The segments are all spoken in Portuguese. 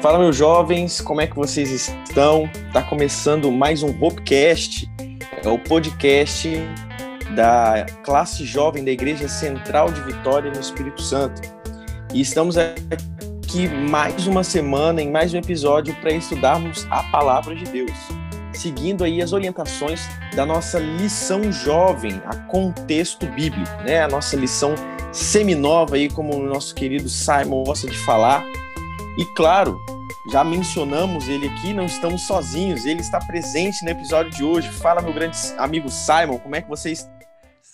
Fala, meus jovens, como é que vocês estão? Tá começando mais um Hopecast, é o podcast da classe jovem da Igreja Central de Vitória no Espírito Santo. E estamos aqui mais uma semana, em mais um episódio, para estudarmos a palavra de Deus, seguindo aí as orientações da nossa lição jovem, a contexto bíblico, né? A nossa lição seminova aí, como o nosso querido Simon gosta de falar. E claro, já mencionamos ele aqui, não estamos sozinhos, ele está presente no episódio de hoje. Fala, meu grande amigo Simon, como é que vocês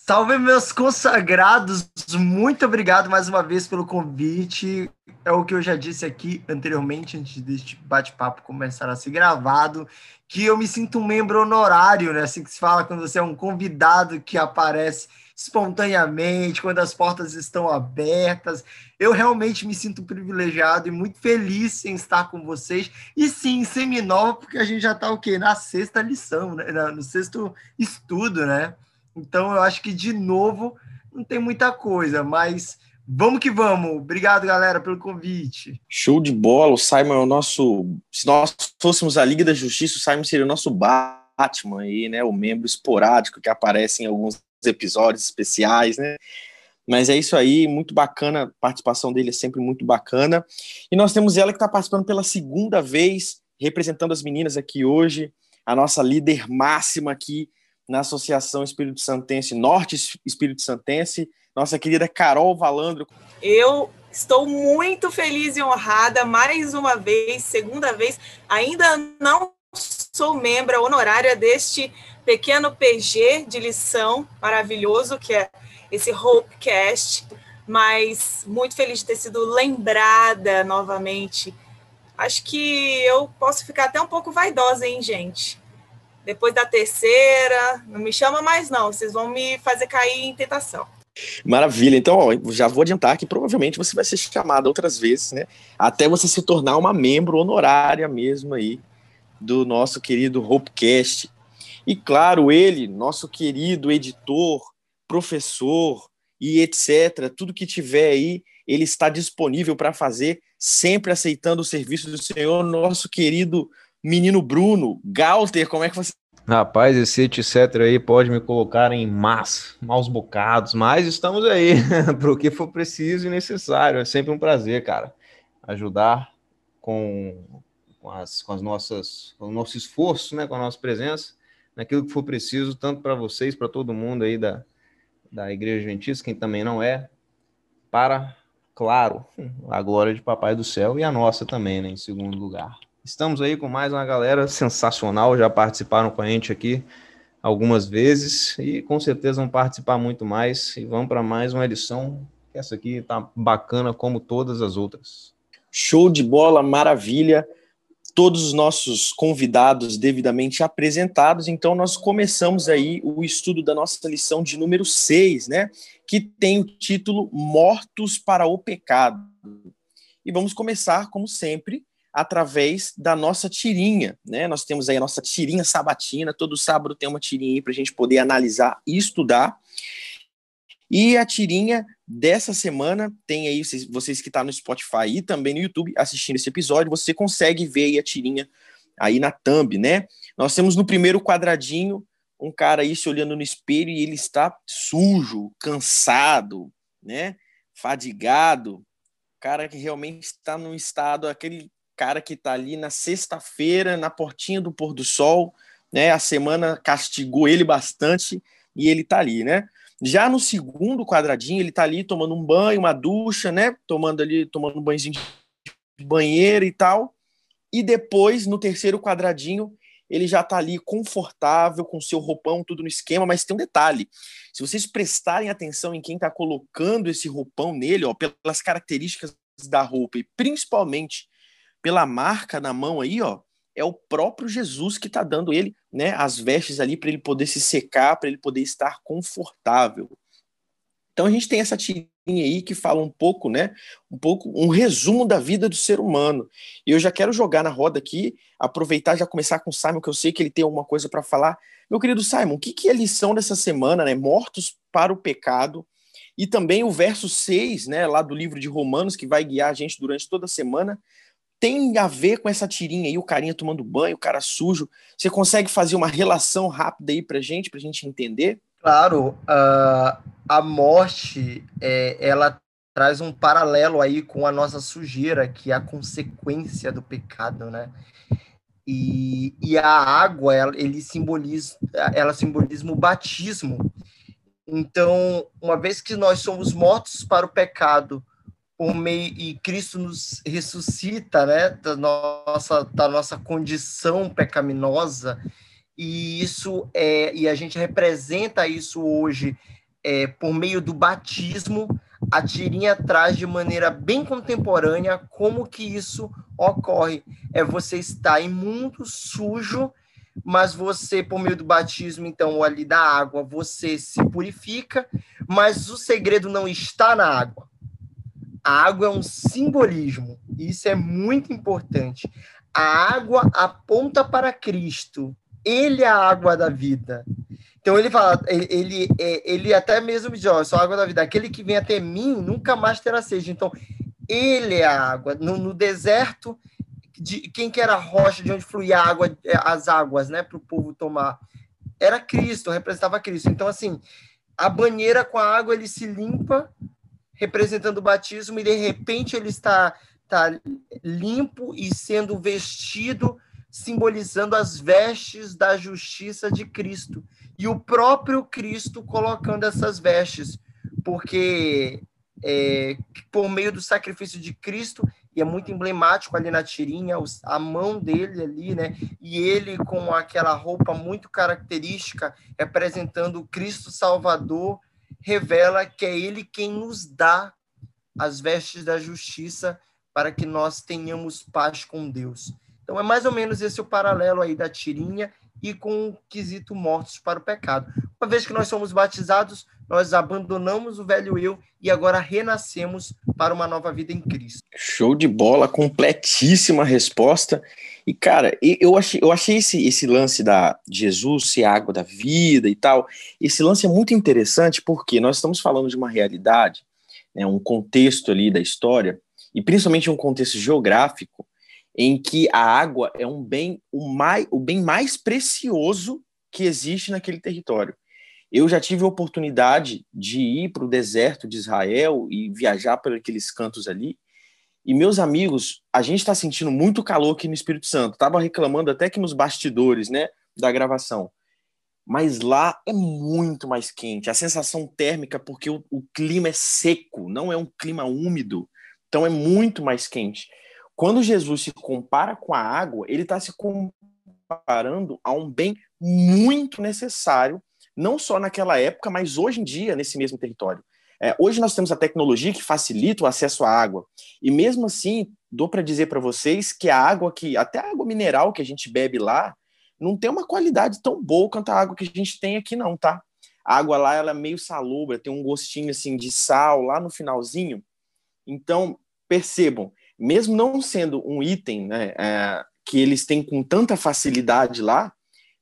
Salve, meus consagrados! Muito obrigado mais uma vez pelo convite. É o que eu já disse aqui anteriormente, antes deste bate-papo começar a ser gravado, que eu me sinto um membro honorário, né? Assim que se fala quando você é um convidado que aparece espontaneamente, quando as portas estão abertas. Eu realmente me sinto privilegiado e muito feliz em estar com vocês. E sim, seminova, porque a gente já está o quê? Na sexta lição, né? No sexto estudo, né? Então, eu acho que, de novo, não tem muita coisa, mas vamos que vamos. Obrigado, galera, pelo convite. Show de bola. O Simon é o nosso. Se nós fôssemos a Liga da Justiça, o Simon seria o nosso Batman aí, né? O membro esporádico que aparece em alguns episódios especiais, né? Mas é isso aí, muito bacana, a participação dele é sempre muito bacana. E nós temos ela que está participando pela segunda vez, representando as meninas aqui hoje, a nossa líder máxima aqui na Associação Espírito Santense, Norte Espírito Santense, nossa querida Carol Valandro. Eu estou muito feliz e honrada, mais uma vez, segunda vez, ainda não sou membro honorária deste pequeno PG de lição maravilhoso, que é esse Hopecast, mas muito feliz de ter sido lembrada novamente. Acho que eu posso ficar até um pouco vaidosa, hein, gente? Depois da terceira, não me chama mais não, vocês vão me fazer cair em tentação. Maravilha. Então, ó, já vou adiantar que provavelmente você vai ser chamada outras vezes, né? Até você se tornar uma membro honorária mesmo aí do nosso querido Hopecast. E claro, ele, nosso querido editor, professor e etc, tudo que tiver aí, ele está disponível para fazer, sempre aceitando o serviço do Senhor, nosso querido menino Bruno, Galter, como é que você. Rapaz, esse etc aí pode me colocar em más, maus bocados, mas estamos aí para o que for preciso e necessário. É sempre um prazer, cara, ajudar com, com, as, com as nossas, com o nosso esforço, né, com a nossa presença, naquilo que for preciso, tanto para vocês, para todo mundo aí da, da Igreja Adventista, quem também não é, para, claro, a glória de Papai do Céu e a nossa também, né, em segundo lugar. Estamos aí com mais uma galera sensacional, já participaram com a gente aqui algumas vezes e com certeza vão participar muito mais e vamos para mais uma edição. Essa aqui tá bacana como todas as outras. Show de bola, maravilha. Todos os nossos convidados devidamente apresentados, então nós começamos aí o estudo da nossa lição de número 6, né? Que tem o título Mortos para o Pecado. E vamos começar, como sempre, através da nossa tirinha, né? Nós temos aí a nossa tirinha sabatina, todo sábado tem uma tirinha aí para a gente poder analisar e estudar. E a tirinha dessa semana tem aí, vocês, vocês que estão tá no Spotify e também no YouTube assistindo esse episódio, você consegue ver aí a tirinha aí na thumb, né? Nós temos no primeiro quadradinho um cara aí se olhando no espelho e ele está sujo, cansado, né? Fadigado, cara que realmente está num estado, aquele cara que está ali na sexta-feira, na portinha do pôr do sol, né? A semana castigou ele bastante e ele está ali, né? Já no segundo quadradinho, ele está ali tomando um banho, uma ducha, né? Tomando ali, tomando um banhozinho de banheiro e tal. E depois, no terceiro quadradinho, ele já está ali confortável, com seu roupão, tudo no esquema, mas tem um detalhe. Se vocês prestarem atenção em quem está colocando esse roupão nele, ó, pelas características da roupa e principalmente pela marca na mão aí, ó, é o próprio Jesus que está dando ele, né, as vestes ali para ele poder se secar, para ele poder estar confortável. Então a gente tem essa tirinha aí que fala um pouco, né, um pouco um resumo da vida do ser humano. E eu já quero jogar na roda aqui, aproveitar já começar com o Simon, que eu sei que ele tem alguma coisa para falar. Meu querido Simon, o que, que é a lição dessa semana, né? Mortos para o pecado. E também o verso 6, né, lá do livro de Romanos, que vai guiar a gente durante toda a semana, tem a ver com essa tirinha aí, o carinha tomando banho, o cara sujo. Você consegue fazer uma relação rápida aí pra gente, pra gente entender? Claro, uh, a morte, é, ela traz um paralelo aí com a nossa sujeira, que é a consequência do pecado, né? E, e a água, ela, ele simboliza, ela simboliza o batismo. Então, uma vez que nós somos mortos para o pecado, por meio e Cristo nos ressuscita, né, da nossa da nossa condição pecaminosa, e isso é e a gente representa isso hoje é, por meio do batismo, a tirinha traz de maneira bem contemporânea como que isso ocorre. É você estar imundo, sujo, mas você, por meio do batismo, então, ali da água, você se purifica, mas o segredo não está na água. A água é um simbolismo, isso é muito importante. A água aponta para Cristo. Ele é a água da vida. Então ele fala, ele, é, ele até mesmo diz, ó, sou a água da vida. Aquele que vem até mim nunca mais terá sede. Então ele é a água. No, no deserto, de, quem que era a rocha de onde fluía água, é, as águas, né, para o povo tomar? Era Cristo, representava Cristo. Então assim, a banheira com a água ele se limpa, representando o batismo, e de repente ele está, está limpo e sendo vestido, simbolizando as vestes da justiça de Cristo e o próprio Cristo colocando essas vestes, porque é, por meio do sacrifício de Cristo, e é muito emblemático ali na tirinha, a mão dele ali, né? E ele com aquela roupa muito característica, representando o Cristo Salvador, revela que é ele quem nos dá as vestes da justiça para que nós tenhamos paz com Deus. Então é mais ou menos esse o paralelo aí da tirinha e com o quesito mortos para o pecado. Uma vez que nós somos batizados, nós abandonamos o velho eu e agora renascemos para uma nova vida em Cristo. Show de bola, completíssima resposta. E, cara, eu achei, eu achei esse, esse lance da Jesus ser água da vida e tal, esse lance é muito interessante porque nós estamos falando de uma realidade, né, um contexto ali da história, e principalmente um contexto geográfico, em que a água é um bem o, mais, o bem mais precioso que existe naquele território. Eu já tive a oportunidade de ir para o deserto de Israel e viajar por aqueles cantos ali. E meus amigos, a gente está sentindo muito calor aqui no Espírito Santo. Tava reclamando até que nos bastidores, né, da gravação. Mas lá é muito mais quente. A sensação térmica, porque o, o clima é seco, não é um clima úmido. Então é muito mais quente. Quando Jesus se compara com a água, ele está se comparando a um bem muito necessário, não só naquela época, mas hoje em dia, nesse mesmo território. É, hoje nós temos a tecnologia que facilita o acesso à água. E mesmo assim, dou para dizer para vocês que a água que, até a água mineral que a gente bebe lá, não tem uma qualidade tão boa quanto a água que a gente tem aqui, não, tá? A água lá ela é meio salobra, tem um gostinho assim de sal lá no finalzinho. Então, percebam, mesmo não sendo um item né, é, que eles têm com tanta facilidade lá,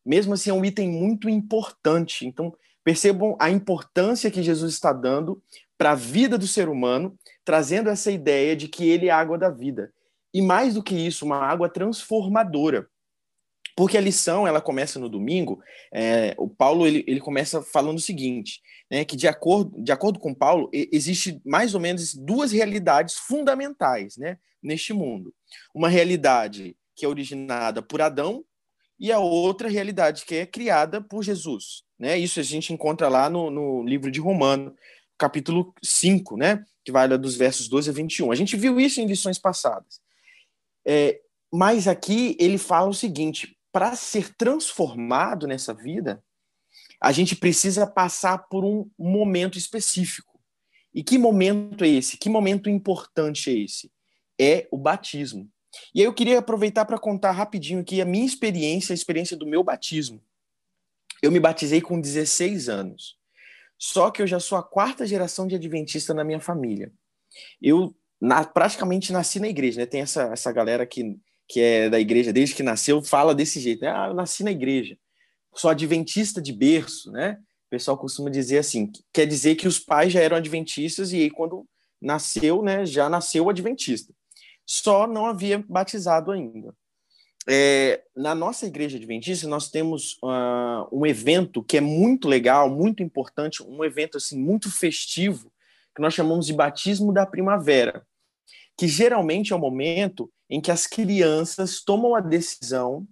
mesmo assim é um item muito importante. Então, percebam a importância que Jesus está dando para a vida do ser humano, trazendo essa ideia de que ele é a água da vida. E mais do que isso, uma água transformadora. Porque a lição ela começa no domingo. É, o Paulo ele, ele começa falando o seguinte, né, que de acordo, de acordo com Paulo existe mais ou menos duas realidades fundamentais, né, neste mundo. Uma realidade que é originada por Adão e a outra realidade que é criada por Jesus, né? Isso a gente encontra lá no, no livro de Romano, capítulo 5, né, que vai dos versos 12 a 21. A gente viu isso em lições passadas. É, mas aqui ele fala o seguinte: para ser transformado nessa vida, a gente precisa passar por um momento específico. E que momento é esse? Que momento importante é esse? É o batismo. E aí eu queria aproveitar para contar rapidinho aqui a minha experiência, a experiência do meu batismo. Eu me batizei com 16 anos. Só que eu já sou a quarta geração de adventista na minha família. Eu na, praticamente nasci na igreja, né? Tem essa, essa galera que que é da igreja desde que nasceu, fala desse jeito, né? Ah, eu nasci na igreja, sou adventista de berço, né? pessoal costuma dizer assim, quer dizer que os pais já eram adventistas e aí quando nasceu, né, já nasceu adventista. Só não havia batizado ainda. É, na nossa igreja adventista, nós temos uh, um evento que é muito legal, muito importante, um evento assim muito festivo, que nós chamamos de batismo da primavera, que geralmente é o momento em que as crianças tomam a decisão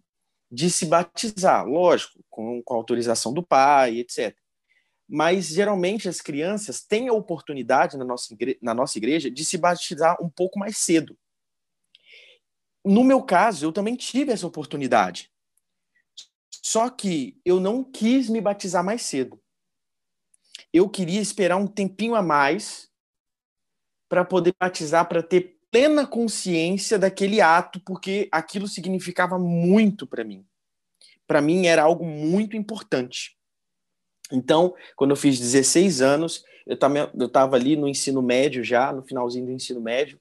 de se batizar, lógico, com, com autorização do pai, etc. Mas geralmente as crianças têm a oportunidade na nossa, na nossa igreja de se batizar um pouco mais cedo. No meu caso, eu também tive essa oportunidade. Só que eu não quis me batizar mais cedo. Eu queria esperar um tempinho a mais para poder batizar, para ter plena consciência daquele ato, porque aquilo significava muito para mim. Para mim era algo muito importante. Então, quando eu fiz 16 anos, eu estava ali no ensino médio já, no finalzinho do ensino médio,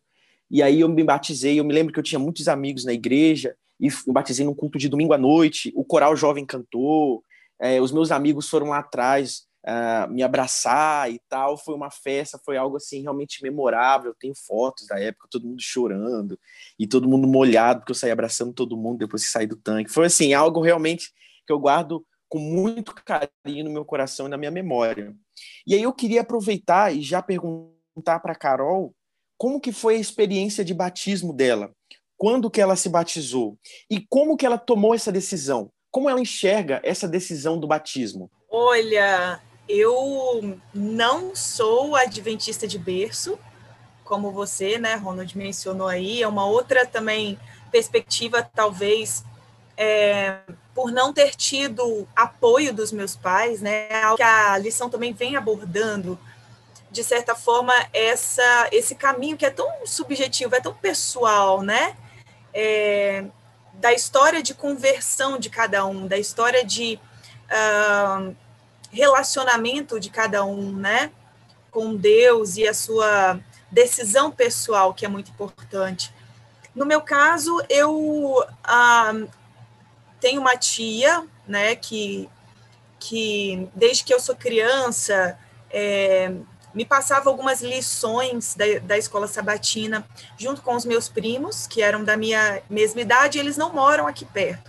e aí eu me batizei. Eu me lembro que eu tinha muitos amigos na igreja, e eu batizei num culto de domingo à noite. O coral jovem cantou, é, os meus amigos foram lá atrás uh, me abraçar e tal. Foi uma festa, foi algo assim realmente memorável. Eu tenho fotos da época, todo mundo chorando e todo mundo molhado, porque eu saí abraçando todo mundo depois que saí do tanque. Foi assim, algo realmente que eu guardo com muito carinho no meu coração e na minha memória. E aí eu queria aproveitar e já perguntar para Carol como que foi a experiência de batismo dela, quando que ela se batizou e como que ela tomou essa decisão, como ela enxerga essa decisão do batismo. Olha, eu não sou adventista de berço, como você, né, Ronald, mencionou aí. É uma outra também perspectiva, talvez, é, por não ter tido apoio dos meus pais, né, que a lição também vem abordando, de certa forma, essa, esse caminho que é tão subjetivo, é tão pessoal, né, é, da história de conversão de cada um, da história de uh, relacionamento de cada um, né, com Deus e a sua decisão pessoal, que é muito importante. No meu caso, eu ah, tenho uma tia, né, que, que desde que eu sou criança é, me passava algumas lições da, da escola sabatina junto com os meus primos, que eram da minha mesma idade, eles não moram aqui perto.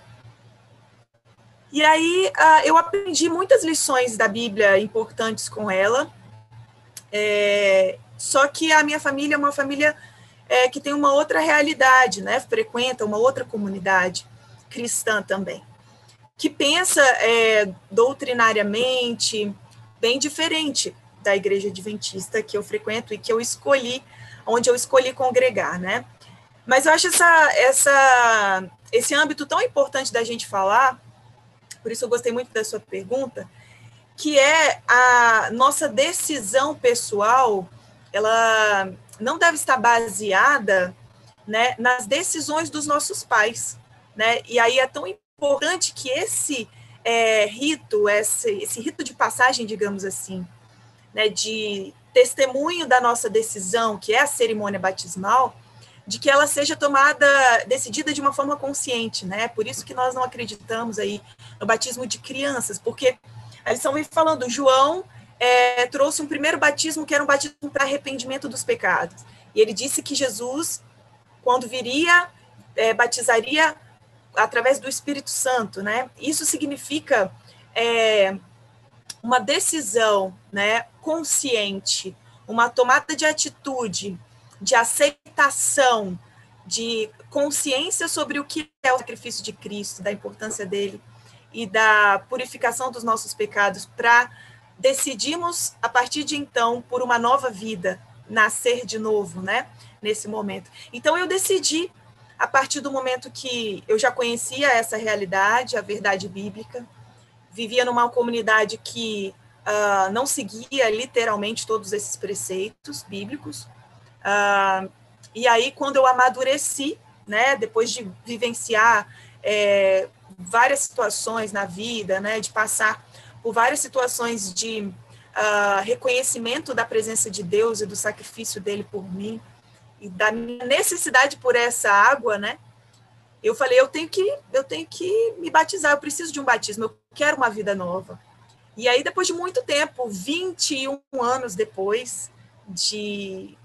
E aí uh, eu aprendi muitas lições da Bíblia importantes com ela. É, só que a minha família é uma família é, que tem uma outra realidade, né? Frequenta uma outra comunidade cristã também, que pensa é, doutrinariamente bem diferente da igreja adventista que eu frequento e que eu escolhi, onde eu escolhi congregar, né? Mas eu acho essa, essa, esse âmbito tão importante da gente falar, por isso eu gostei muito da sua pergunta, que é a nossa decisão pessoal, ela não deve estar baseada né, nas decisões dos nossos pais. Né? E aí é tão importante que esse é, rito, esse, esse rito de passagem, digamos assim, né, de testemunho da nossa decisão, que é a cerimônia batismal, de que ela seja tomada, decidida de uma forma consciente, né? Por isso que nós não acreditamos aí no batismo de crianças, porque a lição vem falando, João é, trouxe um primeiro batismo que era um batismo para arrependimento dos pecados. E ele disse que Jesus, quando viria, é, batizaria através do Espírito Santo, né? Isso significa é, uma decisão, né, consciente, uma tomada de atitude de aceitação, de consciência sobre o que é o sacrifício de Cristo, da importância dele e da purificação dos nossos pecados, para decidirmos, a partir de então, por uma nova vida, nascer de novo, né? Nesse momento. Então, eu decidi, a partir do momento que eu já conhecia essa realidade, a verdade bíblica, vivia numa comunidade que uh, não seguia literalmente todos esses preceitos bíblicos, ah, e aí, quando eu amadureci, né, depois de vivenciar é, várias situações na vida, né, de passar por várias situações de uh, reconhecimento da presença de Deus e do sacrifício dele por mim, e da minha necessidade por essa água, né, eu falei, eu tenho que, eu tenho que me batizar, eu preciso de um batismo, eu quero uma vida nova. E aí, depois de muito tempo, 21 anos depois de,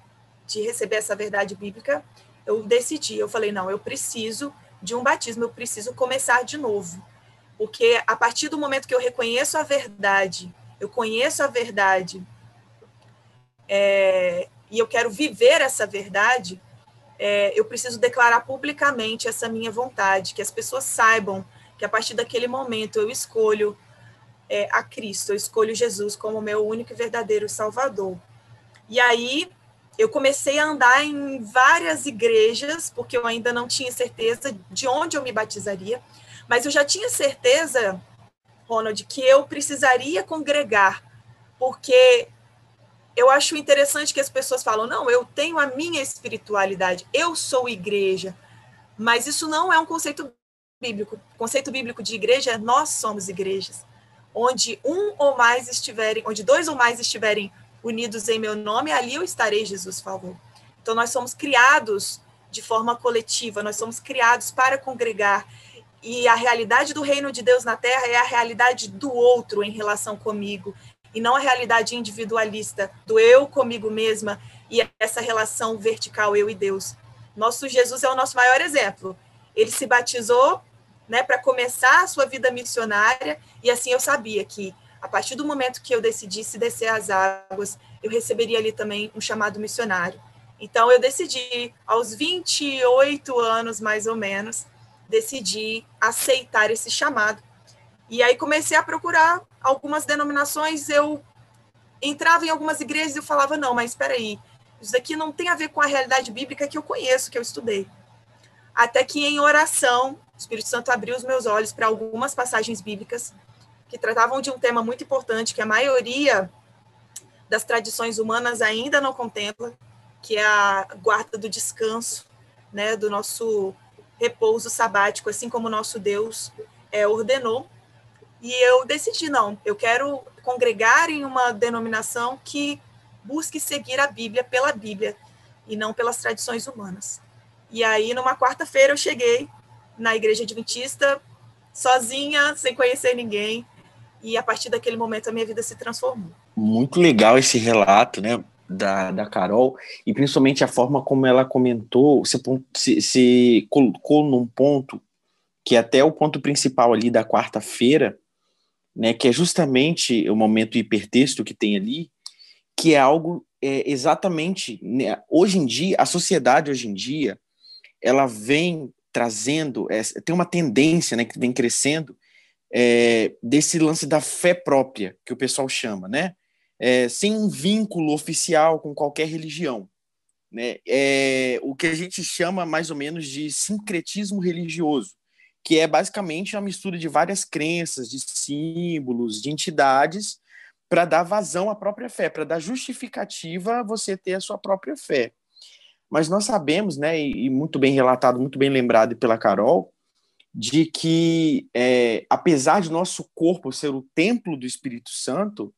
de receber essa verdade bíblica, eu decidi, eu falei, não, eu preciso de um batismo, eu preciso começar de novo. Porque a partir do momento que eu reconheço a verdade, eu conheço a verdade, é, e eu quero viver essa verdade, é, eu preciso declarar publicamente essa minha vontade, que as pessoas saibam que a partir daquele momento eu escolho é, a Cristo, eu escolho Jesus como meu único e verdadeiro Salvador. E aí eu comecei a andar em várias igrejas, porque eu ainda não tinha certeza de onde eu me batizaria, mas eu já tinha certeza, Ronald, que eu precisaria congregar, porque eu acho interessante que as pessoas falam: não, eu tenho a minha espiritualidade, eu sou igreja. Mas isso não é um conceito bíblico. O conceito bíblico de igreja é nós somos igrejas. Onde um ou mais estiverem, onde dois ou mais estiverem unidos em meu nome, ali eu estarei, Jesus falou. Então nós somos criados de forma coletiva, nós somos criados para congregar. E a realidade do reino de Deus na terra é a realidade do outro em relação comigo e não a realidade individualista do eu comigo mesma e essa relação vertical eu e Deus. Nosso Jesus é o nosso maior exemplo. Ele se batizou, né, para começar a sua vida missionária e assim eu sabia que a partir do momento que eu decidisse descer as águas, eu receberia ali também um chamado missionário. Então eu decidi aos 28 anos mais ou menos, decidi aceitar esse chamado. E aí comecei a procurar algumas denominações eu entrava em algumas igrejas e eu falava, não, mas espera aí, isso daqui não tem a ver com a realidade bíblica que eu conheço, que eu estudei. Até que em oração, o Espírito Santo abriu os meus olhos para algumas passagens bíblicas que tratavam de um tema muito importante que a maioria das tradições humanas ainda não contempla, que é a guarda do descanso, né, do nosso repouso sabático, assim como o nosso Deus é, ordenou. E eu decidi, não, eu quero congregar em uma denominação que busque seguir a Bíblia pela Bíblia e não pelas tradições humanas. E aí, numa quarta-feira, eu cheguei na igreja adventista, sozinha, sem conhecer ninguém, e a partir daquele momento a minha vida se transformou. Muito legal esse relato, né, da, da Carol, e principalmente a forma como ela comentou, se, se, se colocou num ponto que até o ponto principal ali da quarta-feira, né, que é justamente o momento hipertexto que tem ali, que é algo é, exatamente né, hoje em dia, a sociedade hoje em dia, ela vem trazendo, é, tem uma tendência né, que vem crescendo é, desse lance da fé própria, que o pessoal chama, né? É, sem um vínculo oficial com qualquer religião. Né? É, o que a gente chama mais ou menos de sincretismo religioso que é basicamente uma mistura de várias crenças, de símbolos, de entidades, para dar vazão à própria fé, para dar justificativa a você ter a sua própria fé. Mas nós sabemos, né, e, muito bem relatado, muito bem lembrado pela Carol, de que, é, apesar de nosso corpo ser o templo do Espírito Santo,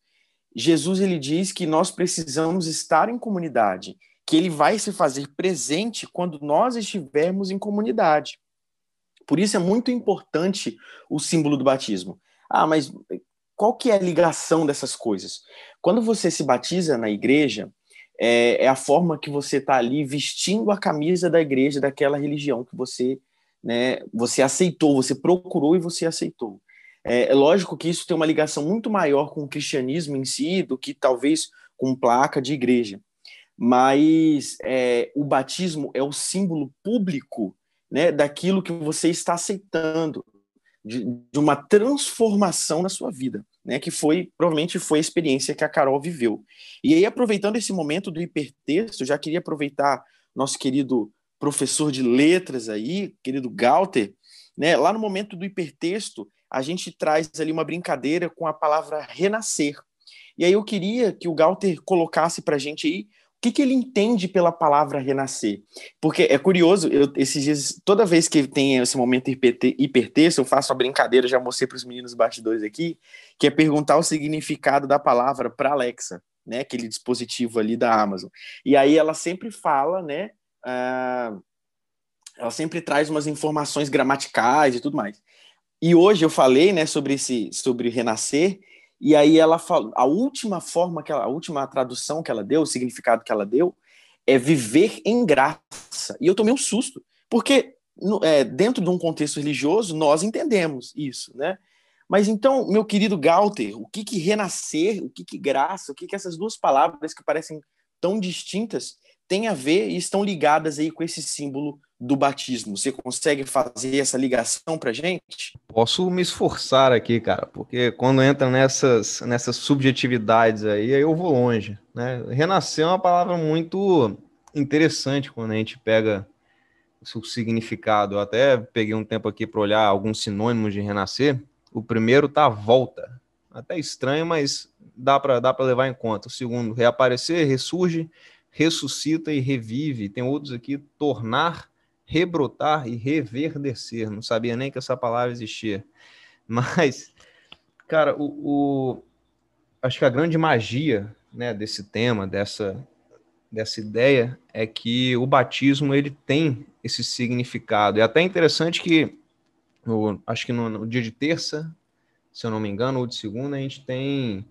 Jesus ele diz que nós precisamos estar em comunidade, que ele vai se fazer presente quando nós estivermos em comunidade. Por isso é muito importante o símbolo do batismo. Ah, mas qual que é a ligação dessas coisas? Quando você se batiza na igreja, é, é a forma que você está ali vestindo a camisa da igreja daquela religião que você, né, você aceitou, você procurou e você aceitou. É, é lógico que isso tem uma ligação muito maior com o cristianismo em si do que talvez com placa de igreja. Mas é, o batismo é o símbolo público né, daquilo que você está aceitando, de, de, uma transformação na sua vida, né, que foi, provavelmente foi a experiência que a Carol viveu. E aí, aproveitando esse momento do hipertexto, já queria aproveitar nosso querido professor de letras aí, querido Galter, né, lá no momento do hipertexto, a gente traz ali uma brincadeira com a palavra renascer. E aí eu queria que o Galter colocasse para a gente aí o que, que ele entende pela palavra renascer? Porque é curioso, eu, esses dias, toda vez que tem esse momento hipertexto, eu faço a brincadeira, já mostrei para os meninos bastidores aqui, que é perguntar o significado da palavra para Alexa, né? Aquele dispositivo ali da Amazon. E aí ela sempre fala, né? Uh, ela sempre traz umas informações gramaticais e tudo mais. E hoje eu falei, né, sobre esse, sobre renascer, E aí ela falou, a última forma que ela, a última tradução que ela deu, o significado que ela deu, é viver em graça. E eu tomei um susto, porque no, é, dentro de um contexto religioso nós entendemos isso, né? Mas então, meu querido Galter, o que que renascer, o que que graça, o que que essas duas palavras que parecem tão distintas têm a ver e estão ligadas aí com esse símbolo do batismo? Você consegue fazer essa ligação para gente? Posso me esforçar aqui, cara, porque quando entra nessas, nessas subjetividades aí, aí eu vou longe, né? Renascer é uma palavra muito interessante quando a gente pega o significado. Eu até peguei um tempo aqui para olhar alguns sinônimos de renascer. O primeiro tá volta. Até estranho, mas dá para dá para levar em conta. O segundo, reaparecer, ressurge, ressuscita e revive. Tem outros aqui, tornar rebrotar e reverdecer. Não sabia nem que essa palavra existia. Mas, cara, o, o, acho que a grande magia né, desse tema, dessa, dessa ideia, é que o batismo ele tem esse significado. É até interessante que, no, acho que no, no, dia de terça, se eu não me engano, ou de segunda, a gente tem,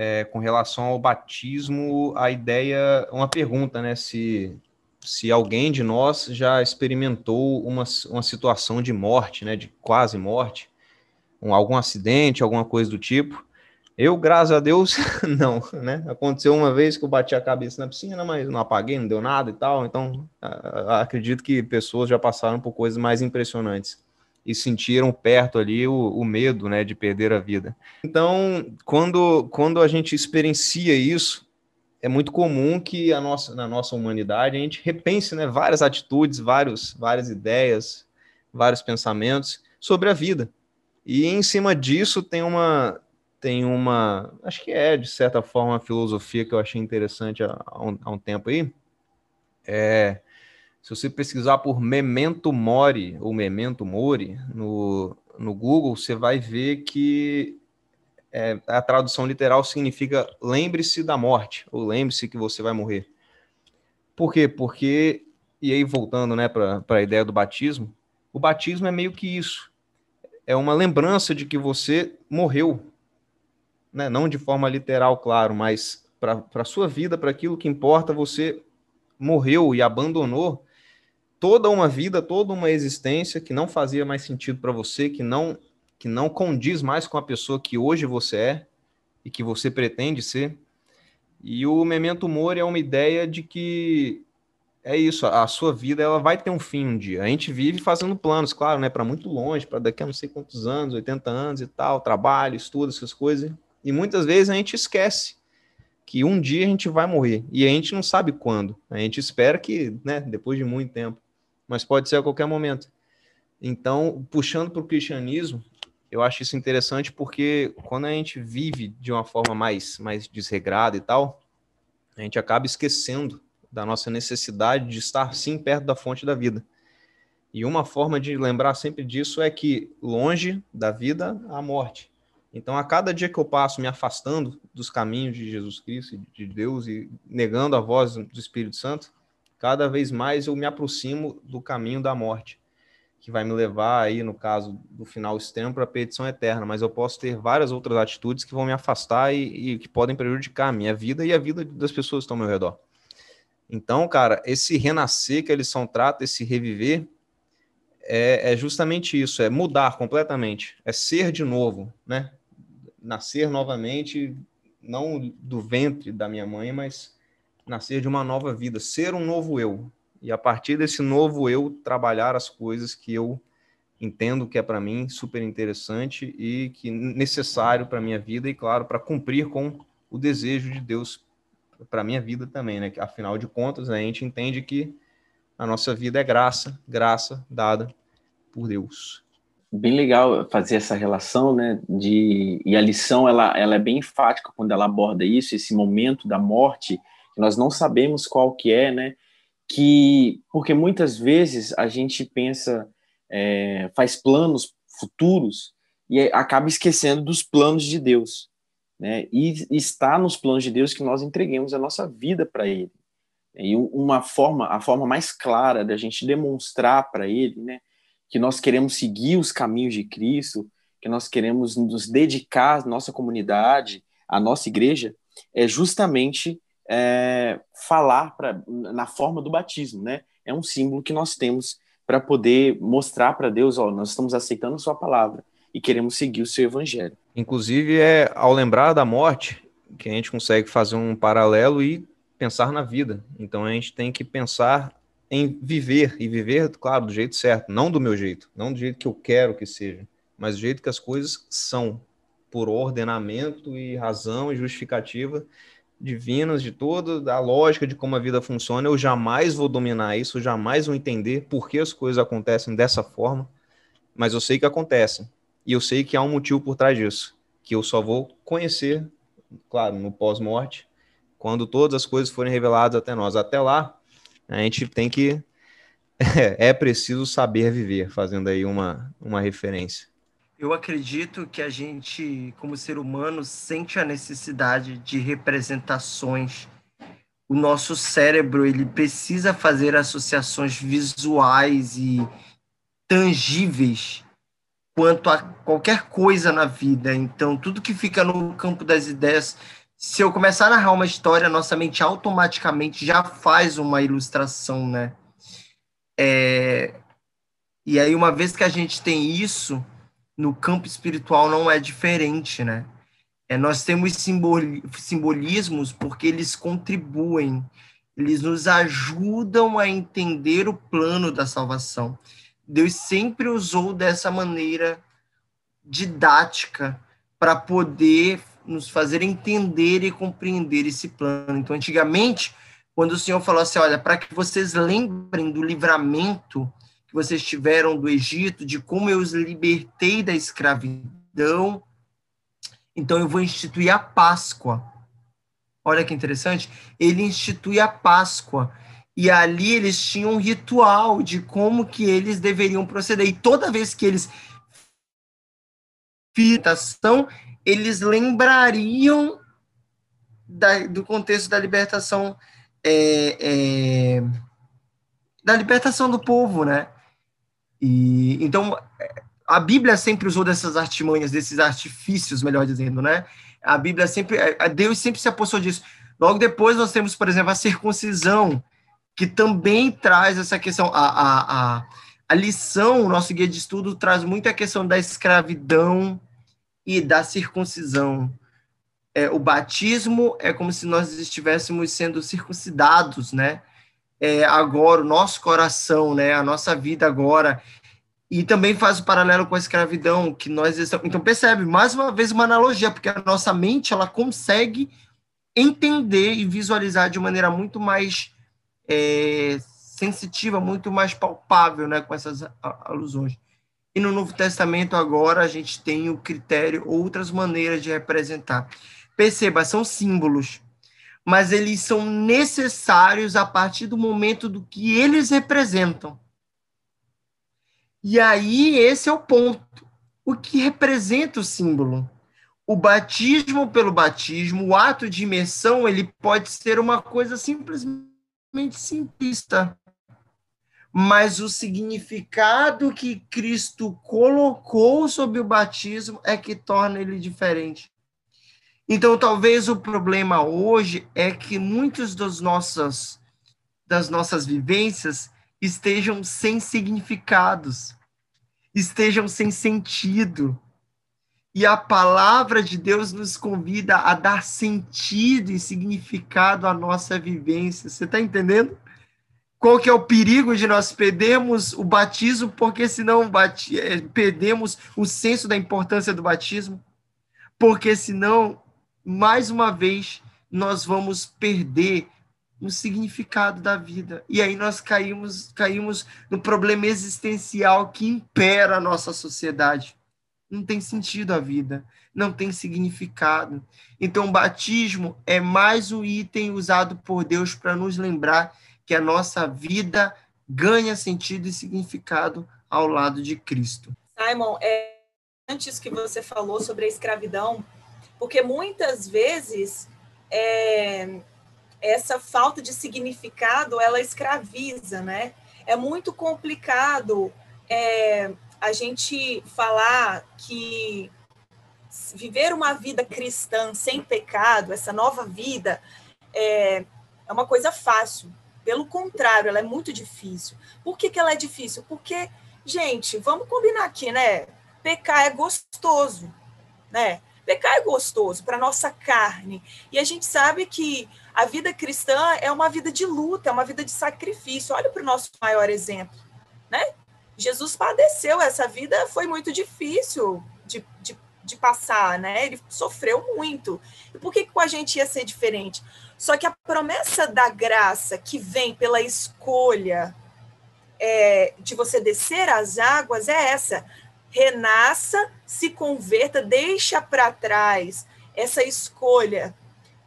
é, com relação ao batismo, a ideia, uma pergunta, né? Se se alguém de nós já experimentou uma, uma situação de morte, né, de quase morte, um, algum acidente, alguma coisa do tipo. Eu, graças a Deus, não, né? Aconteceu uma vez que eu bati a cabeça na piscina, mas não apaguei, não deu nada e tal. Então, acredito que pessoas já passaram por coisas mais impressionantes e sentiram perto ali o, o medo, né, de perder a vida. Então, quando, quando a gente experiencia isso, é muito comum que a nossa, na nossa humanidade a gente repense né, várias atitudes, vários, várias ideias, vários pensamentos sobre a vida. E em cima disso tem uma, tem uma, acho que é de certa forma uma filosofia que eu achei interessante há, um, há um, tempo aí. É, se você pesquisar por memento mori ou memento mori no, no Google, você vai ver que é, a tradução literal significa lembre-se da morte, ou lembre-se que você vai morrer. Por quê? Porque, e aí voltando né, para a ideia do batismo, o batismo é meio que isso. É uma lembrança de que você morreu. Né? Não de forma literal, claro, mas para a sua vida, para aquilo que importa, você morreu e abandonou toda uma vida, toda uma existência que não fazia mais sentido para você, que não que não condiz mais com a pessoa que hoje você é e que você pretende ser. E o memento mori é uma ideia de que é isso, a sua vida ela vai ter um fim um dia. A gente vive fazendo planos, claro, né, para muito longe, para daqui a não sei quantos anos, 80 anos e tal, trabalho, estudo, essas coisas. E muitas vezes a gente esquece que um dia a gente vai morrer e a gente não sabe quando. A gente espera que, né, depois de muito tempo, mas pode ser a qualquer momento. Então, puxando para o cristianismo, eu acho isso interessante porque quando a gente vive de uma forma mais, mais desregrada e tal, a gente acaba esquecendo da nossa necessidade de estar sim perto da fonte da vida. E uma forma de lembrar sempre disso é que longe da vida a morte. Então, a cada dia que eu passo me afastando dos caminhos de Jesus Cristo, de Deus e negando a voz do Espírito Santo, cada vez mais eu me aproximo do caminho da morte que vai me levar aí, no caso do final extremo, para a perdição eterna, mas eu posso ter várias outras atitudes que vão me afastar e, e, que podem prejudicar a minha vida e a vida das pessoas que estão ao meu redor. Então, cara, esse renascer que a lição trata, esse reviver, é, é justamente isso, é mudar completamente, é ser de novo, né? Nascer novamente, não do ventre da minha mãe, mas nascer de uma nova vida, ser um novo eu, e a partir desse novo eu trabalhar as coisas que eu entendo que é para mim super interessante e que necessário para minha vida e claro para cumprir com o desejo de Deus para minha vida também, né? Afinal de contas, a gente entende que a nossa vida é graça, graça dada por Deus. Bem legal fazer essa relação, né? De e a lição ela, ela é bem enfática quando ela aborda isso, esse momento da morte que nós não sabemos qual que é, né? que porque muitas vezes a gente pensa, é, faz planos futuros e acaba esquecendo dos planos de Deus, né? E está nos planos de Deus que nós entreguemos a nossa vida para Ele. E uma forma, a forma mais clara da gente demonstrar para Ele, né, que nós queremos seguir os caminhos de Cristo, que nós queremos nos dedicar à nossa comunidade, à nossa igreja, é justamente é, falar pra, na forma do batismo, né? É um símbolo que nós temos para poder mostrar para Deus, ó, nós estamos aceitando sua palavra e queremos seguir o seu evangelho. Inclusive, é ao lembrar da morte que a gente consegue fazer um paralelo e pensar na vida. Então a gente tem que pensar em viver e viver, claro, do jeito certo, não do meu jeito, não do jeito que eu quero que seja, mas do jeito que as coisas são, por ordenamento e razão e justificativa divinas de toda a lógica de como a vida funciona. Eu jamais vou dominar isso, jamais vou entender por que as coisas acontecem dessa forma, mas eu sei que acontecem. E eu sei que há um motivo por trás disso, que eu só vou conhecer, claro, no pós-morte, quando todas as coisas forem reveladas até nós. Até lá, a gente tem que. É, é preciso saber viver, fazendo aí uma, uma referência. Eu acredito que a gente, como ser humano, sente a necessidade de representações. O nosso cérebro ele precisa fazer associações visuais e tangíveis quanto a qualquer coisa na vida. Então, tudo que fica no campo das ideias, se eu começar a narrar uma história, nossa mente automaticamente já faz uma ilustração, né? É... E aí, uma vez que a gente tem isso, no campo espiritual não é diferente, né? É, nós temos simbolismos porque eles contribuem, eles nos ajudam a entender o plano da salvação. Deus sempre usou dessa maneira didática para poder nos fazer entender e compreender esse plano. Então, antigamente, quando o Senhor falou assim: olha, para que vocês lembrem do livramento que vocês tiveram do Egito, de como eu os libertei da escravidão. Então eu vou instituir a Páscoa. Olha que interessante. Ele institui a Páscoa. E ali eles tinham um ritual de como que eles deveriam proceder. E toda vez que eles libertação, eles lembrariam da, do contexto da libertação é, é, da libertação do povo, né? E então a Bíblia sempre usou dessas artimanhas, desses artifícios, melhor dizendo, né? A Bíblia sempre, a Deus sempre se apossou disso. Logo depois nós temos, por exemplo, a circuncisão, que também traz essa questão, a, a, a, a lição, o nosso guia de estudo traz muito a questão da escravidão e da circuncisão. É, o batismo é como se nós estivéssemos sendo circuncidados, né? É, agora, o nosso coração, né, a nossa vida agora, e também faz o paralelo com a escravidão, que nós estamos... Então, percebe, mais uma vez, uma analogia, porque a nossa mente, ela consegue entender e visualizar de maneira muito mais é, sensitiva, muito mais palpável, né, com essas alusões. E no Novo Testamento, agora, a gente tem o critério, outras maneiras de representar. Perceba, são símbolos, mas eles são necessários a partir do momento do que eles representam. E aí, esse é o ponto. O que representa o símbolo? O batismo pelo batismo, o ato de imersão, ele pode ser uma coisa simplesmente simplista. Mas o significado que Cristo colocou sobre o batismo é que torna ele diferente. Então, talvez o problema hoje é que muitas das nossas, das nossas vivências estejam sem significados, estejam sem sentido. E a palavra de Deus nos convida a dar sentido e significado à nossa vivência. Você está entendendo? Qual que é o perigo de nós perdermos o batismo, porque senão eh, perdemos o senso da importância do batismo? Porque senão mais uma vez nós vamos perder o significado da vida. E aí nós caímos, caímos no problema existencial que impera a nossa sociedade. Não tem sentido a vida, não tem significado. Então, o batismo é mais um item usado por Deus para nos lembrar que a nossa vida ganha sentido e significado ao lado de Cristo. Simon, é, antes que você falou sobre a escravidão, porque muitas vezes é, essa falta de significado ela escraviza, né? É muito complicado é, a gente falar que viver uma vida cristã sem pecado, essa nova vida, é, é uma coisa fácil. Pelo contrário, ela é muito difícil. Por que, que ela é difícil? Porque, gente, vamos combinar aqui, né? Pecar é gostoso, né? Pecar é gostoso para nossa carne. E a gente sabe que a vida cristã é uma vida de luta, é uma vida de sacrifício. Olha para o nosso maior exemplo, né? Jesus padeceu, essa vida foi muito difícil de, de, de passar, né? Ele sofreu muito. E por que com a gente ia ser diferente? Só que a promessa da graça que vem pela escolha é, de você descer as águas é essa: renasça, se converta, deixa para trás essa escolha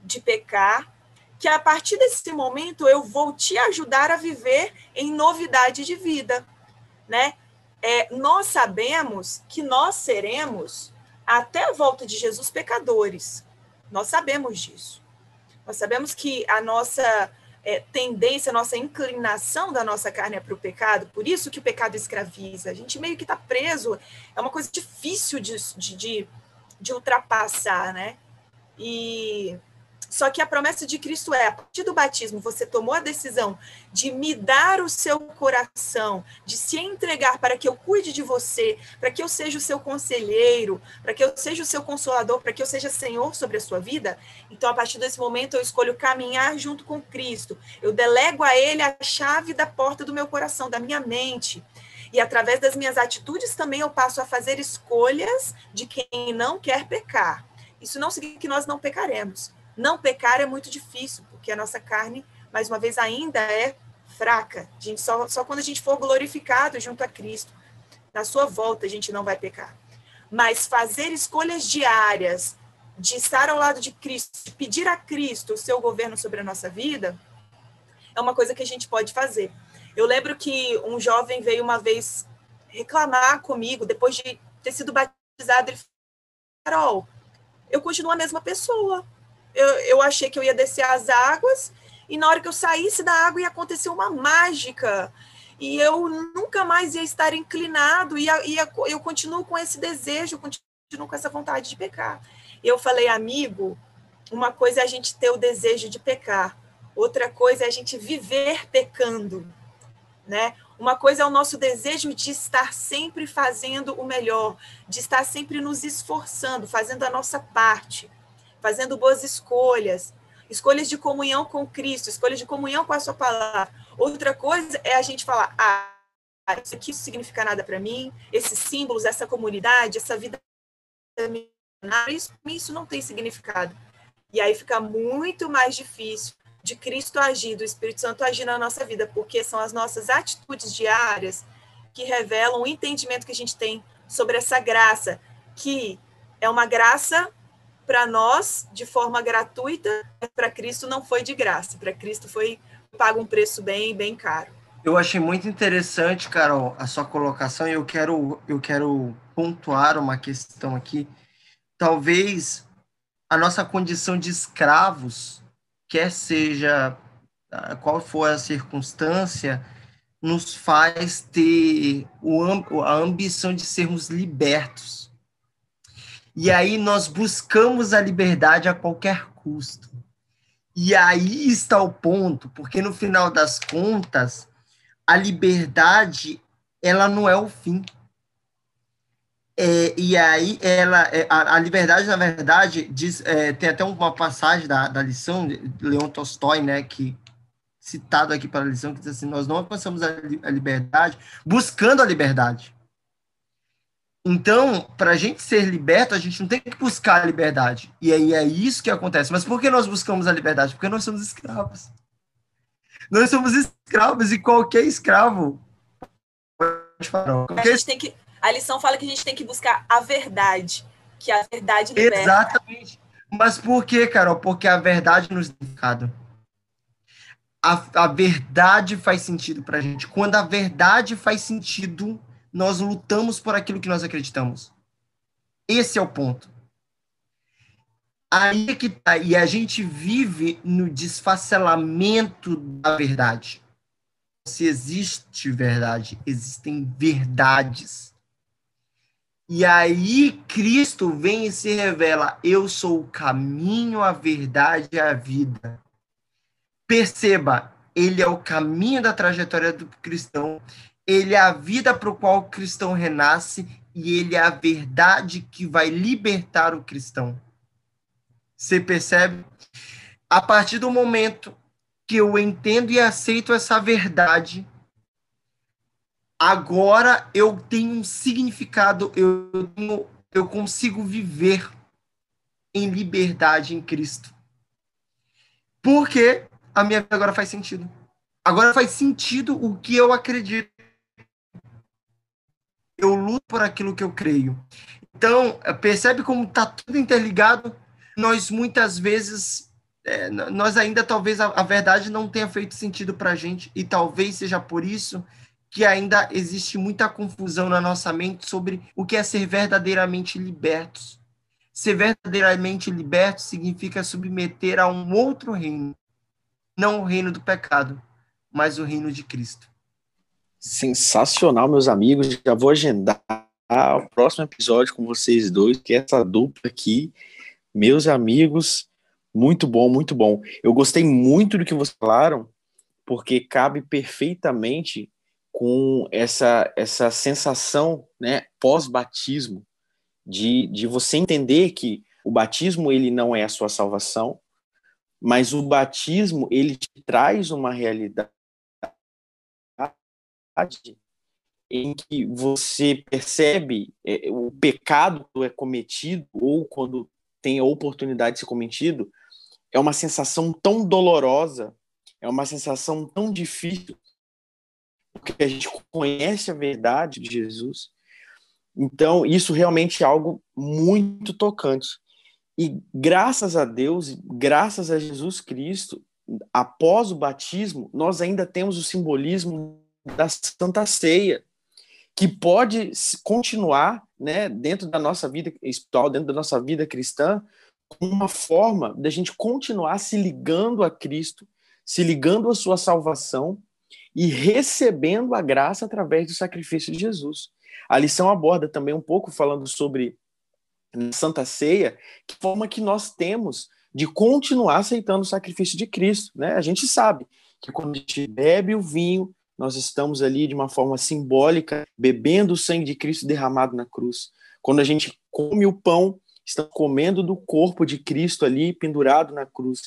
de pecar, que a partir desse momento eu vou te ajudar a viver em novidade de vida, né? É, nós sabemos que nós seremos até a volta de Jesus pecadores. Nós sabemos disso. Nós sabemos que a nossa é, tendência, nossa inclinação da nossa carne é para o pecado, por isso que o pecado escraviza. A gente meio que está preso, é uma coisa difícil de, de, de ultrapassar, né? E só que a promessa de Cristo é: a partir do batismo, você tomou a decisão de me dar o seu coração, de se entregar para que eu cuide de você, para que eu seja o seu conselheiro, para que eu seja o seu consolador, para que eu seja senhor sobre a sua vida. Então, a partir desse momento, eu escolho caminhar junto com Cristo. Eu delego a Ele a chave da porta do meu coração, da minha mente. E através das minhas atitudes também eu passo a fazer escolhas de quem não quer pecar. Isso não significa que nós não pecaremos não pecar é muito difícil, porque a nossa carne, mais uma vez, ainda é fraca. A gente só, só quando a gente for glorificado junto a Cristo, na sua volta, a gente não vai pecar. Mas fazer escolhas diárias, de estar ao lado de Cristo, de pedir a Cristo o seu governo sobre a nossa vida, é uma coisa que a gente pode fazer. Eu lembro que um jovem veio uma vez reclamar comigo, depois de ter sido batizado, ele falou, Carol, eu continuo a mesma pessoa eu, eu achei que eu ia descer as águas e na hora que eu saísse da água ia acontecer uma mágica e eu nunca mais ia estar inclinado e eu continuo com esse desejo, continuo com essa vontade de pecar. Eu falei, amigo, uma coisa é a gente ter o desejo de pecar, outra coisa é a gente viver pecando, né? Uma coisa é o nosso desejo de estar sempre fazendo o melhor, de estar sempre nos esforçando, fazendo a nossa parte fazendo boas escolhas, escolhas de comunhão com Cristo, escolhas de comunhão com a sua palavra. Outra coisa é a gente falar, ah, isso aqui significa nada para mim, esses símbolos, essa comunidade, essa vida isso, isso não tem significado. E aí fica muito mais difícil de Cristo agir, do Espírito Santo agir na nossa vida, porque são as nossas atitudes diárias que revelam o entendimento que a gente tem sobre essa graça, que é uma graça para nós de forma gratuita, para Cristo não foi de graça, para Cristo foi pago um preço bem bem caro. Eu achei muito interessante, Carol, a sua colocação e eu quero eu quero pontuar uma questão aqui. Talvez a nossa condição de escravos, quer seja qual for a circunstância, nos faz ter a ambição de sermos libertos e aí nós buscamos a liberdade a qualquer custo. E aí está o ponto, porque no final das contas, a liberdade ela não é o fim. É, e aí ela é, a, a, liberdade na verdade diz é, tem até uma passagem da, da lição de Leon Tolstói né que citado aqui para a lição que diz assim nós não alcançamos a, a liberdade buscando a liberdade então, para a gente ser liberto, a gente não tem que buscar a liberdade. E aí é isso que acontece. Mas por que nós buscamos a liberdade? Porque nós somos escravos. Nós somos escravos e qualquer escravo. Qualquer... A, gente tem que, a lição fala que a gente tem que buscar a verdade, que a verdade liberta. Exatamente. Mas por que, Carol? Porque a verdade nos deixa a, a verdade faz sentido para a gente. Quando a verdade faz sentido nós lutamos por aquilo que nós acreditamos. Esse é o ponto. Aí é que tá. E a gente vive no desfacelamento da verdade. Se existe verdade, existem verdades. E aí Cristo vem e se revela: eu sou o caminho, a verdade e a vida. Perceba, ele é o caminho da trajetória do cristão, ele é a vida para o qual o cristão renasce e ele é a verdade que vai libertar o cristão. Você percebe? A partir do momento que eu entendo e aceito essa verdade, agora eu tenho um significado, eu, tenho, eu consigo viver em liberdade em Cristo. Porque a minha vida agora faz sentido. Agora faz sentido o que eu acredito. Eu luto por aquilo que eu creio. Então, percebe como está tudo interligado? Nós muitas vezes, é, nós ainda talvez a, a verdade não tenha feito sentido para a gente, e talvez seja por isso que ainda existe muita confusão na nossa mente sobre o que é ser verdadeiramente libertos. Ser verdadeiramente liberto significa submeter a um outro reino, não o reino do pecado, mas o reino de Cristo. Sensacional, meus amigos. Já vou agendar o próximo episódio com vocês dois, que é essa dupla aqui. Meus amigos, muito bom, muito bom. Eu gostei muito do que vocês falaram, porque cabe perfeitamente com essa, essa sensação né, pós-batismo, de, de você entender que o batismo ele não é a sua salvação, mas o batismo ele te traz uma realidade em que você percebe é, o pecado é cometido ou quando tem a oportunidade de ser cometido, é uma sensação tão dolorosa, é uma sensação tão difícil porque a gente conhece a verdade de Jesus. Então, isso realmente é algo muito tocante. E graças a Deus, graças a Jesus Cristo, após o batismo, nós ainda temos o simbolismo da Santa Ceia, que pode continuar né, dentro da nossa vida espiritual, dentro da nossa vida cristã, uma forma da gente continuar se ligando a Cristo, se ligando à sua salvação e recebendo a graça através do sacrifício de Jesus. A lição aborda também um pouco falando sobre Santa Ceia, que forma que nós temos de continuar aceitando o sacrifício de Cristo, né? A gente sabe que quando a gente bebe o vinho, nós estamos ali de uma forma simbólica bebendo o sangue de Cristo derramado na cruz. Quando a gente come o pão, estamos comendo do corpo de Cristo ali pendurado na cruz.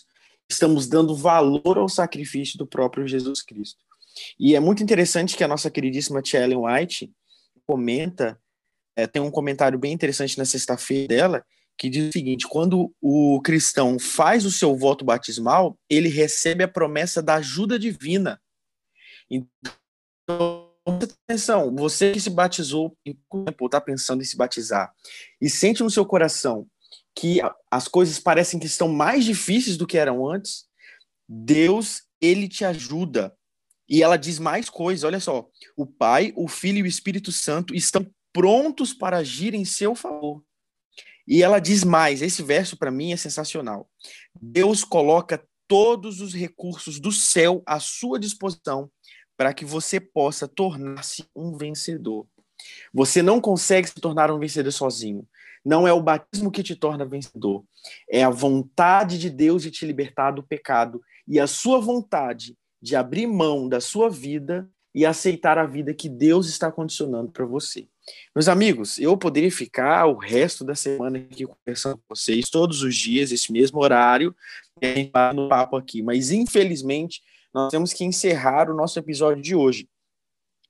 Estamos dando valor ao sacrifício do próprio Jesus Cristo. E é muito interessante que a nossa queridíssima Tia Ellen White comenta, é, tem um comentário bem interessante na sexta-feira dela, que diz o seguinte: quando o cristão faz o seu voto batismal, ele recebe a promessa da ajuda divina. Então, atenção, você que se batizou, está pensando em se batizar, e sente no seu coração que as coisas parecem que estão mais difíceis do que eram antes, Deus, ele te ajuda e ela diz mais coisas, olha só. O Pai, o Filho e o Espírito Santo estão prontos para agir em seu favor. E ela diz mais, esse verso para mim é sensacional. Deus coloca todos os recursos do céu à sua disposição para que você possa tornar-se um vencedor. Você não consegue se tornar um vencedor sozinho. Não é o batismo que te torna vencedor. É a vontade de Deus de te libertar do pecado e a sua vontade de abrir mão da sua vida e aceitar a vida que Deus está condicionando para você. Meus amigos, eu poderia ficar o resto da semana aqui conversando com vocês, todos os dias, esse mesmo horário, e a gente vai no papo aqui, mas infelizmente nós temos que encerrar o nosso episódio de hoje.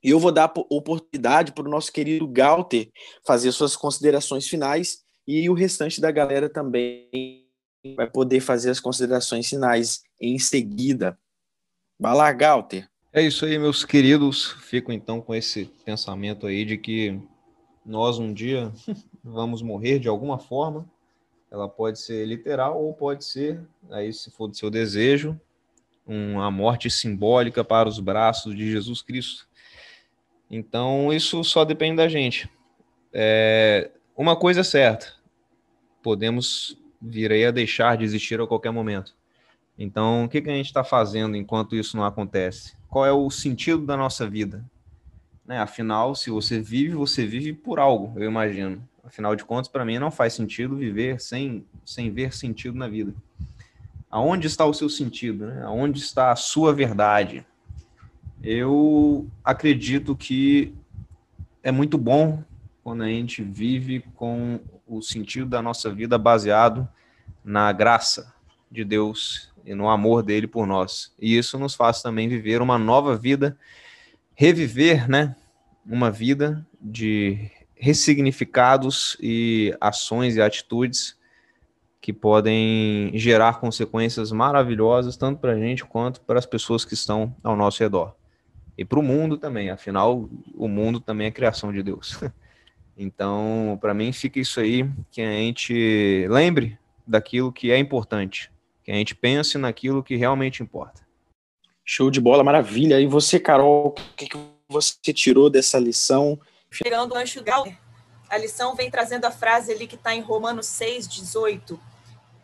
E eu vou dar oportunidade para o nosso querido Galter fazer suas considerações finais e o restante da galera também vai poder fazer as considerações finais em seguida. Vai lá, Galter. É isso aí, meus queridos. Fico então com esse pensamento aí de que nós um dia vamos morrer de alguma forma. Ela pode ser literal ou pode ser, aí se for do seu desejo, uma morte simbólica para os braços de Jesus Cristo. Então, isso só depende da gente. É, uma coisa é certa, podemos vir aí a deixar de existir a qualquer momento. Então, o que, que a gente está fazendo enquanto isso não acontece? Qual é o sentido da nossa vida? Né? Afinal, se você vive, você vive por algo, eu imagino. Afinal de contas, para mim não faz sentido viver sem, sem ver sentido na vida. Aonde está o seu sentido? Né? Aonde está a sua verdade? Eu acredito que é muito bom quando a gente vive com o sentido da nossa vida baseado na graça de Deus e no amor dele por nós. E isso nos faz também viver uma nova vida, reviver, né? Uma vida de ressignificados e ações e atitudes que podem gerar consequências maravilhosas, tanto para a gente quanto para as pessoas que estão ao nosso redor. E para o mundo também, afinal, o mundo também é criação de Deus. Então, para mim, fica isso aí, que a gente lembre daquilo que é importante, que a gente pense naquilo que realmente importa. Show de bola, maravilha. E você, Carol, o que, que você tirou dessa lição? Pegando o ancho a lição vem trazendo a frase ali que está em Romanos 6, 18.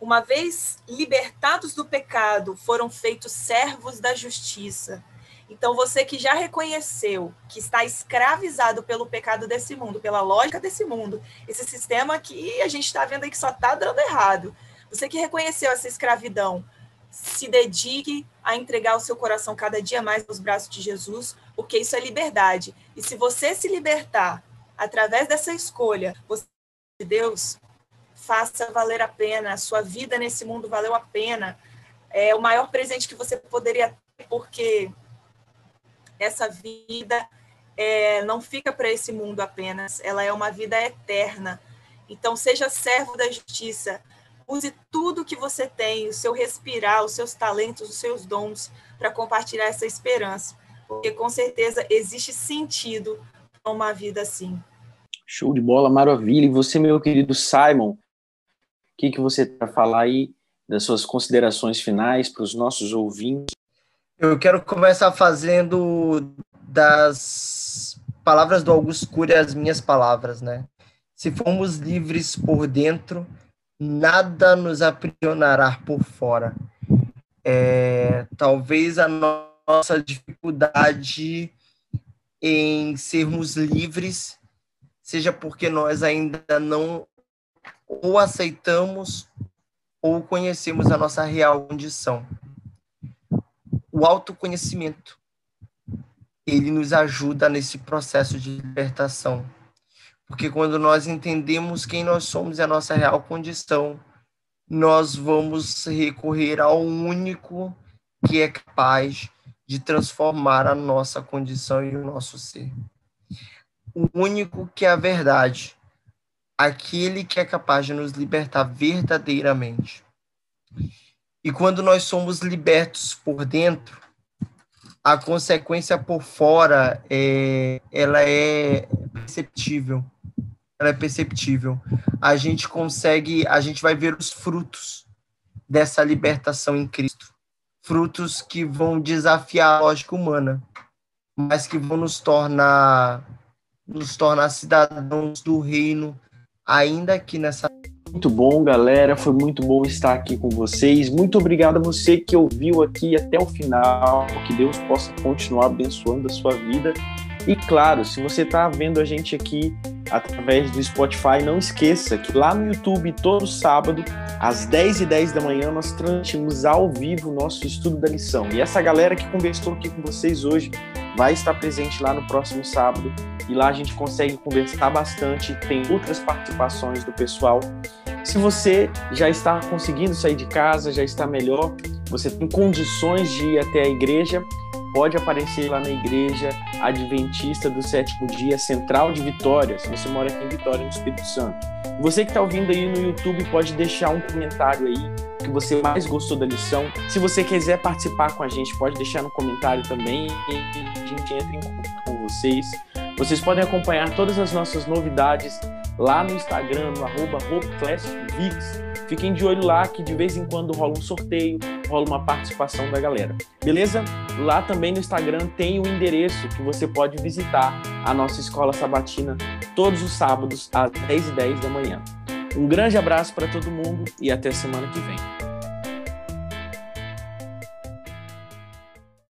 Uma vez libertados do pecado, foram feitos servos da justiça. Então, você que já reconheceu que está escravizado pelo pecado desse mundo, pela lógica desse mundo, esse sistema que a gente está vendo aí que só está dando errado, você que reconheceu essa escravidão, se dedique a entregar o seu coração cada dia mais nos braços de Jesus, porque isso é liberdade. E se você se libertar através dessa escolha, você de Deus, faça valer a pena, a sua vida nesse mundo valeu a pena. É o maior presente que você poderia ter, porque essa vida é, não fica para esse mundo apenas, ela é uma vida eterna. Então, seja servo da justiça, use tudo que você tem, o seu respirar, os seus talentos, os seus dons, para compartilhar essa esperança, porque com certeza existe sentido para uma vida assim. Show de bola, maravilha. E você, meu querido Simon, o que, que você para falar aí das suas considerações finais para os nossos ouvintes? Eu quero começar fazendo das palavras do Augusto Cury as minhas palavras, né? Se formos livres por dentro, nada nos aprisionará por fora. É, talvez a nossa dificuldade em sermos livres seja porque nós ainda não ou aceitamos ou conhecemos a nossa real condição o autoconhecimento. Ele nos ajuda nesse processo de libertação. Porque quando nós entendemos quem nós somos e a nossa real condição, nós vamos recorrer ao único que é capaz de transformar a nossa condição e o nosso ser. O único que é a verdade, aquele que é capaz de nos libertar verdadeiramente. E quando nós somos libertos por dentro, a consequência por fora é, ela é perceptível. É perceptível. A gente consegue, a gente vai ver os frutos dessa libertação em Cristo. Frutos que vão desafiar a lógica humana, mas que vão nos tornar nos tornar cidadãos do reino ainda aqui nessa muito bom, galera. Foi muito bom estar aqui com vocês. Muito obrigado a você que ouviu aqui até o final. Que Deus possa continuar abençoando a sua vida. E claro, se você está vendo a gente aqui através do Spotify, não esqueça que lá no YouTube, todo sábado, às 10h10 10 da manhã, nós transmitimos ao vivo o nosso estudo da lição. E essa galera que conversou aqui com vocês hoje vai estar presente lá no próximo sábado. E lá a gente consegue conversar bastante, tem outras participações do pessoal. Se você já está conseguindo sair de casa, já está melhor, você tem condições de ir até a igreja, pode aparecer lá na igreja Adventista do Sétimo Dia Central de Vitória, se você mora aqui em Vitória, no Espírito Santo. Você que está ouvindo aí no YouTube pode deixar um comentário aí que você mais gostou da lição. Se você quiser participar com a gente, pode deixar no comentário também e a gente entra em contato com vocês. Vocês podem acompanhar todas as nossas novidades lá no Instagram, no arroba. Fiquem de olho lá que de vez em quando rola um sorteio, rola uma participação da galera. Beleza? Lá também no Instagram tem o endereço que você pode visitar a nossa escola sabatina todos os sábados às 10h10 da manhã. Um grande abraço para todo mundo e até semana que vem.